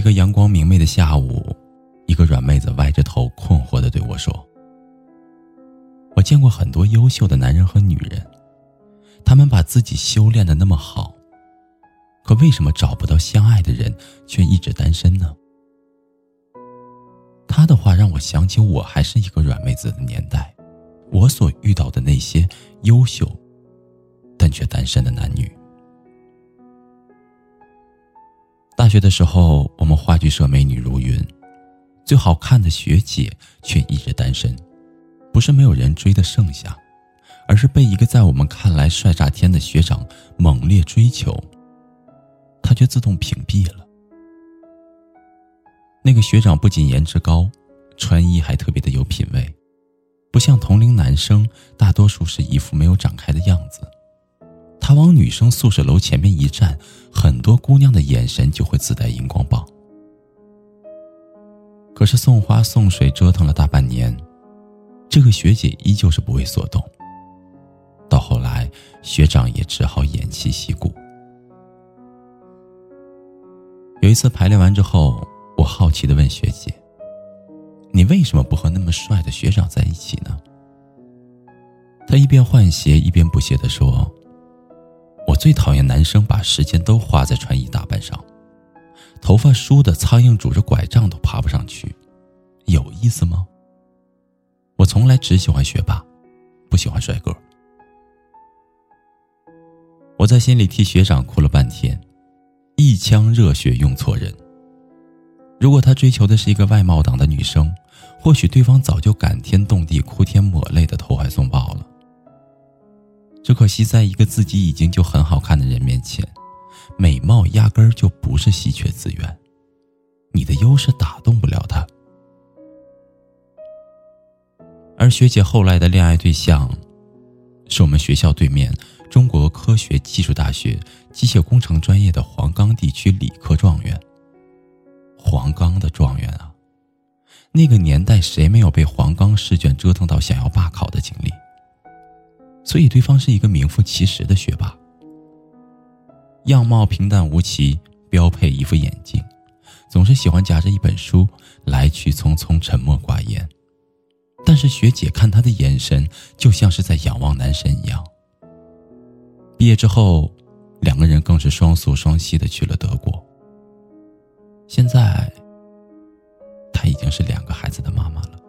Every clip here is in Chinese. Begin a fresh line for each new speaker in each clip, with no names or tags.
一个阳光明媚的下午，一个软妹子歪着头，困惑的对我说：“我见过很多优秀的男人和女人，他们把自己修炼的那么好，可为什么找不到相爱的人，却一直单身呢？”他的话让我想起我还是一个软妹子的年代，我所遇到的那些优秀，但却单身的男女。大学的时候，我们话剧社美女如云，最好看的学姐却一直单身，不是没有人追的剩下，而是被一个在我们看来帅炸天的学长猛烈追求，他却自动屏蔽了。那个学长不仅颜值高，穿衣还特别的有品味，不像同龄男生大多数是一副没有长开的样子。他往女生宿舍楼前面一站，很多姑娘的眼神就会自带荧光棒。可是送花送水折腾了大半年，这个学姐依旧是不为所动。到后来，学长也只好偃旗息鼓。有一次排练完之后，我好奇的问学姐：“你为什么不和那么帅的学长在一起呢？”她一边换鞋一边不屑的说。最讨厌男生把时间都花在穿衣打扮上，头发梳的苍蝇拄着拐杖都爬不上去，有意思吗？我从来只喜欢学霸，不喜欢帅哥。我在心里替学长哭了半天，一腔热血用错人。如果他追求的是一个外貌党的女生，或许对方早就感天动地、哭天抹泪的投怀送抱了。只可惜，在一个自己已经就很好看的人面前，美貌压根儿就不是稀缺资源，你的优势打动不了他。而学姐后来的恋爱对象，是我们学校对面中国科学技术大学机械工程专业的黄冈地区理科状元。黄冈的状元啊，那个年代谁没有被黄冈试卷折腾到想要罢考的经历？所以，对方是一个名副其实的学霸，样貌平淡无奇，标配一副眼镜，总是喜欢夹着一本书，来去匆匆，沉默寡言。但是学姐看他的眼神，就像是在仰望男神一样。毕业之后，两个人更是双宿双栖的去了德国。现在，她已经是两个孩子的妈妈了。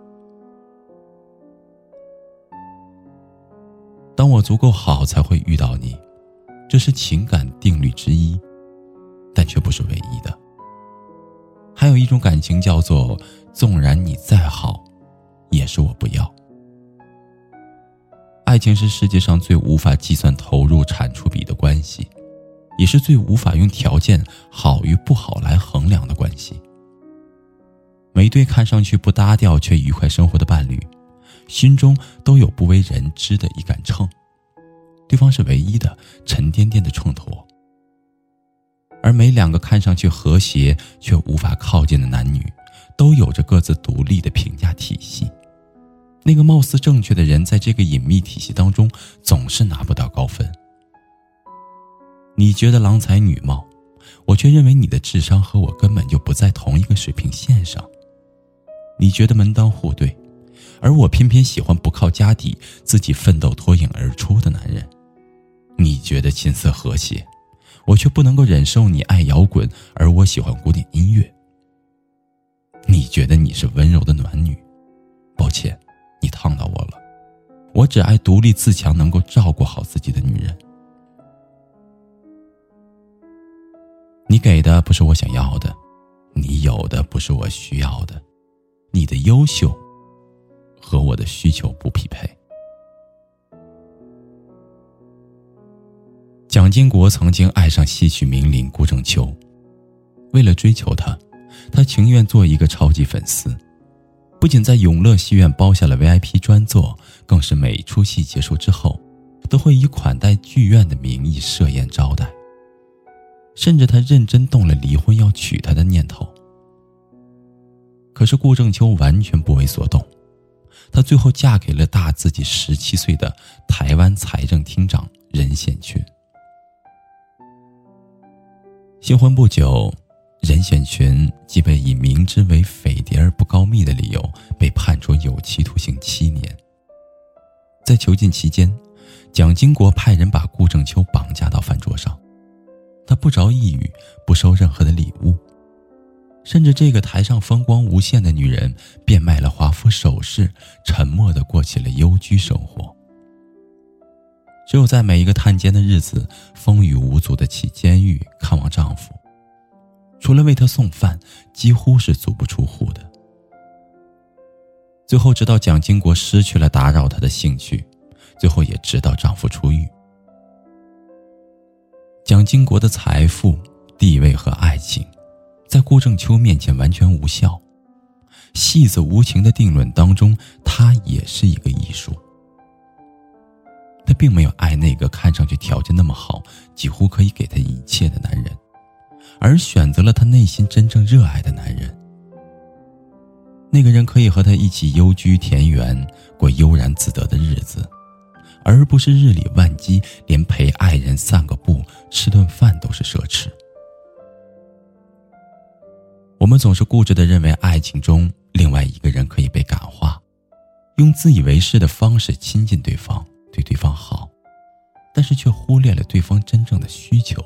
我足够好，才会遇到你，这是情感定律之一，但却不是唯一的。还有一种感情叫做，纵然你再好，也是我不要。爱情是世界上最无法计算投入产出比的关系，也是最无法用条件好与不好来衡量的关系。每对看上去不搭调却愉快生活的伴侣。心中都有不为人知的一杆秤，对方是唯一的沉甸甸的秤砣。而每两个看上去和谐却无法靠近的男女，都有着各自独立的评价体系。那个貌似正确的人，在这个隐秘体系当中，总是拿不到高分。你觉得郎才女貌，我却认为你的智商和我根本就不在同一个水平线上。你觉得门当户对。而我偏偏喜欢不靠家底、自己奋斗脱颖而出的男人。你觉得琴瑟和谐，我却不能够忍受你爱摇滚，而我喜欢古典音乐。你觉得你是温柔的暖女，抱歉，你烫到我了。我只爱独立自强、能够照顾好自己的女人。你给的不是我想要的，你有的不是我需要的，你的优秀。和我的需求不匹配。蒋经国曾经爱上戏曲名伶顾正秋，为了追求她，他情愿做一个超级粉丝，不仅在永乐戏院包下了 VIP 专座，更是每出戏结束之后，都会以款待剧院的名义设宴招待。甚至他认真动了离婚要娶她的念头。可是顾正秋完全不为所动，她最后嫁给了大自己十七岁的台湾财政厅长任显群。新婚不久，任显群即被以明知为匪谍而不告密的理由被判处有期徒刑七年。在囚禁期间，蒋经国派人把顾正秋绑架到饭桌上，他不着一语，不收任何的礼物，甚至这个台上风光无限的女人变卖了华服首饰，沉默的过起了幽居生活。只有在每一个探监的日子，风雨无阻的去监狱看望丈夫，除了为他送饭，几乎是足不出户的。最后，直到蒋经国失去了打扰她的兴趣，最后也直到丈夫出狱，蒋经国的财富、地位和爱情，在顾正秋面前完全无效。戏子无情的定论当中，他也是一个艺术。他并没有爱那个看上去条件那么好、几乎可以给他一切的男人，而选择了他内心真正热爱的男人。那个人可以和他一起幽居田园，过悠然自得的日子，而不是日理万机，连陪爱人散个步、吃顿饭都是奢侈。我们总是固执的认为，爱情中另外一个人可以被感化，用自以为是的方式亲近对方。对对方好，但是却忽略了对方真正的需求。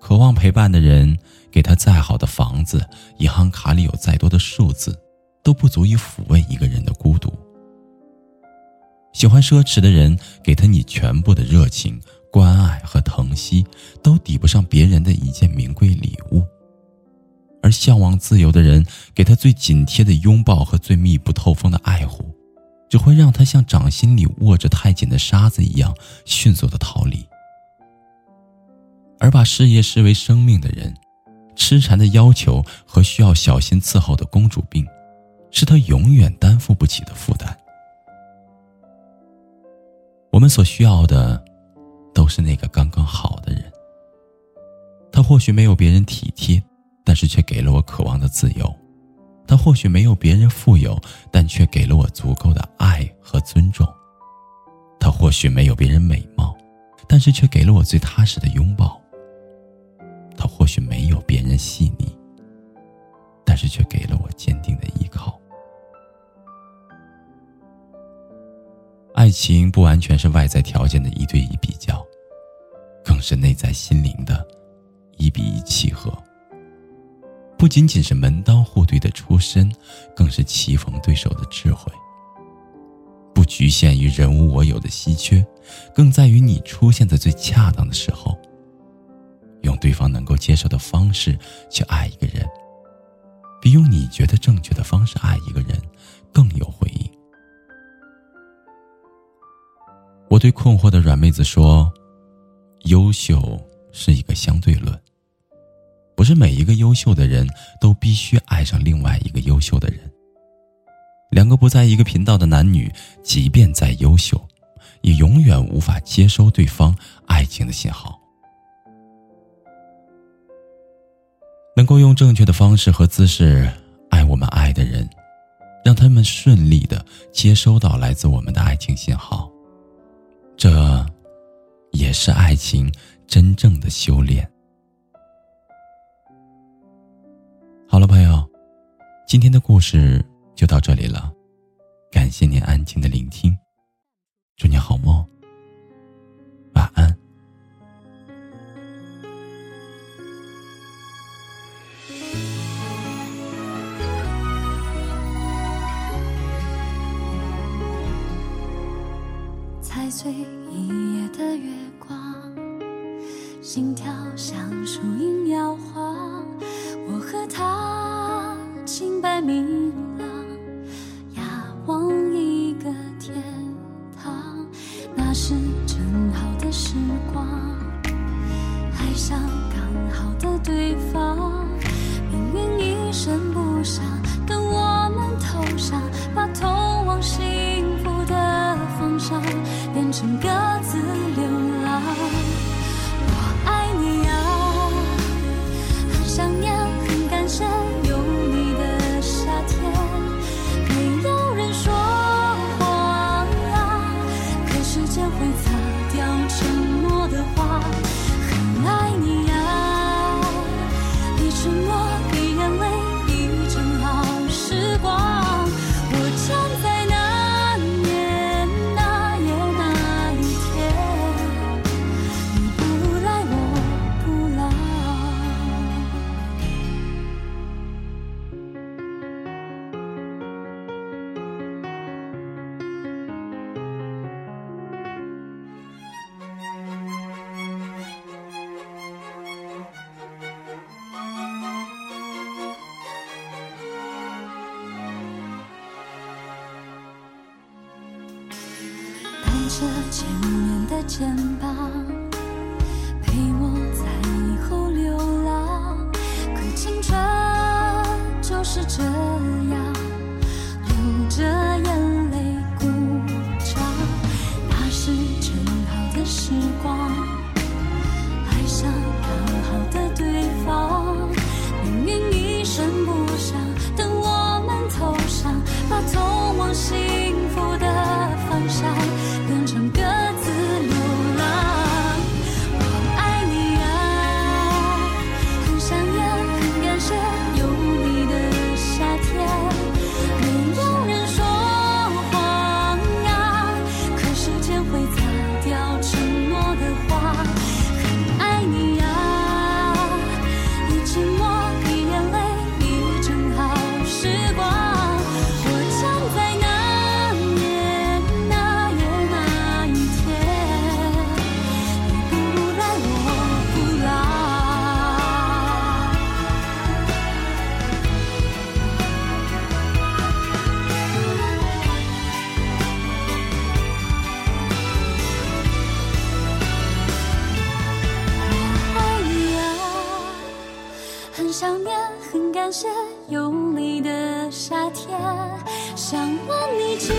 渴望陪伴的人，给他再好的房子，银行卡里有再多的数字，都不足以抚慰一个人的孤独。喜欢奢侈的人，给他你全部的热情、关爱和疼惜，都抵不上别人的一件名贵礼物。而向往自由的人，给他最紧贴的拥抱和最密不透风的爱护。只会让他像掌心里握着太紧的沙子一样迅速的逃离，而把事业视为生命的人，痴缠的要求和需要小心伺候的公主病，是他永远担负不起的负担。我们所需要的，都是那个刚刚好的人。他或许没有别人体贴，但是却给了我渴望的自由。他或许没有别人富有，但却给了我足够的爱和尊重。他或许没有别人美貌，但是却给了我最踏实的拥抱。他或许没有别人细腻，但是却给了我坚定的依靠。爱情不完全是外在条件的一对一比较，更是内在心灵的一比一契合。不仅仅是门当户对的出身，更是棋逢对手的智慧。不局限于人无我有的稀缺，更在于你出现在最恰当的时候，用对方能够接受的方式去爱一个人，比用你觉得正确的方式爱一个人更有回应。我对困惑的软妹子说：“优秀是一个相对论。”是每一个优秀的人都必须爱上另外一个优秀的人。两个不在一个频道的男女，即便再优秀，也永远无法接收对方爱情的信号。能够用正确的方式和姿势爱我们爱的人，让他们顺利的接收到来自我们的爱情信号，这，也是爱情真正的修炼。今天的故事就到这里了。感谢您安静的聆听，祝你好梦，晚安。
踩碎一夜的月光，心跳像树影摇晃。再明朗仰望一个天堂那是正好的时光爱上刚好的对方。着前面的肩膀陪我在以后流浪。可青春有你的夏天想问你几